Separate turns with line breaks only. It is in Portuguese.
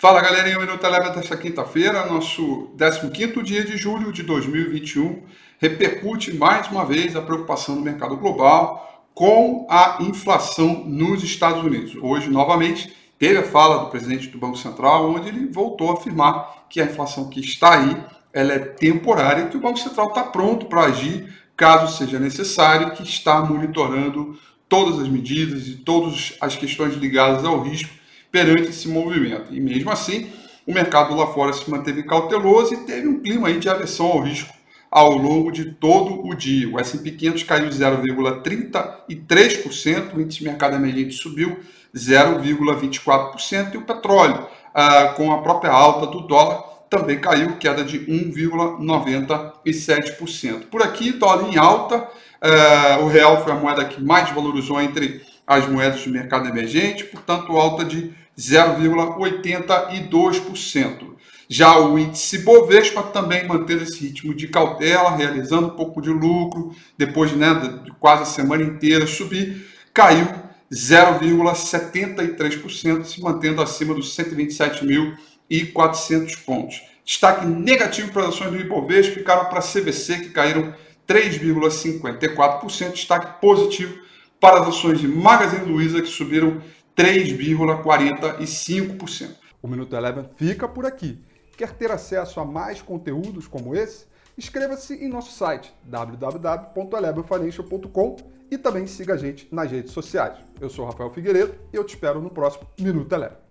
Fala galerinha, o Minuto Eleva desta quinta-feira, nosso 15 dia de julho de 2021, repercute mais uma vez a preocupação do mercado global com a inflação nos Estados Unidos. Hoje, novamente, teve a fala do presidente do Banco Central, onde ele voltou a afirmar que a inflação que está aí ela é temporária e que o Banco Central está pronto para agir caso seja necessário, que está monitorando todas as medidas e todas as questões ligadas ao risco perante esse movimento. E mesmo assim, o mercado lá fora se manteve cauteloso e teve um clima de aversão ao risco ao longo de todo o dia. O S&P 500 caiu 0,33%, o índice de mercado emergente subiu 0,24% e o petróleo, ah, com a própria alta do dólar, também caiu, queda de 1,97%. Por aqui, dólar em alta, ah, o real foi a moeda que mais valorizou entre as moedas do mercado emergente, portanto, alta de 0,82%. Já o índice Bovespa também manteve esse ritmo de cautela, realizando um pouco de lucro, depois né, de quase a semana inteira subir, caiu 0,73%, se mantendo acima dos 127.400 pontos. Destaque negativo para as ações do Ibovespa ficaram para a CVC, que caíram 3,54%. Destaque positivo para as ações de Magazine Luiza, que subiram 3,45%.
O Minuto Eleven fica por aqui. Quer ter acesso a mais conteúdos como esse? Inscreva-se em nosso site www.elevenfinancial.com e também siga a gente nas redes sociais. Eu sou Rafael Figueiredo e eu te espero no próximo Minuto Eleven.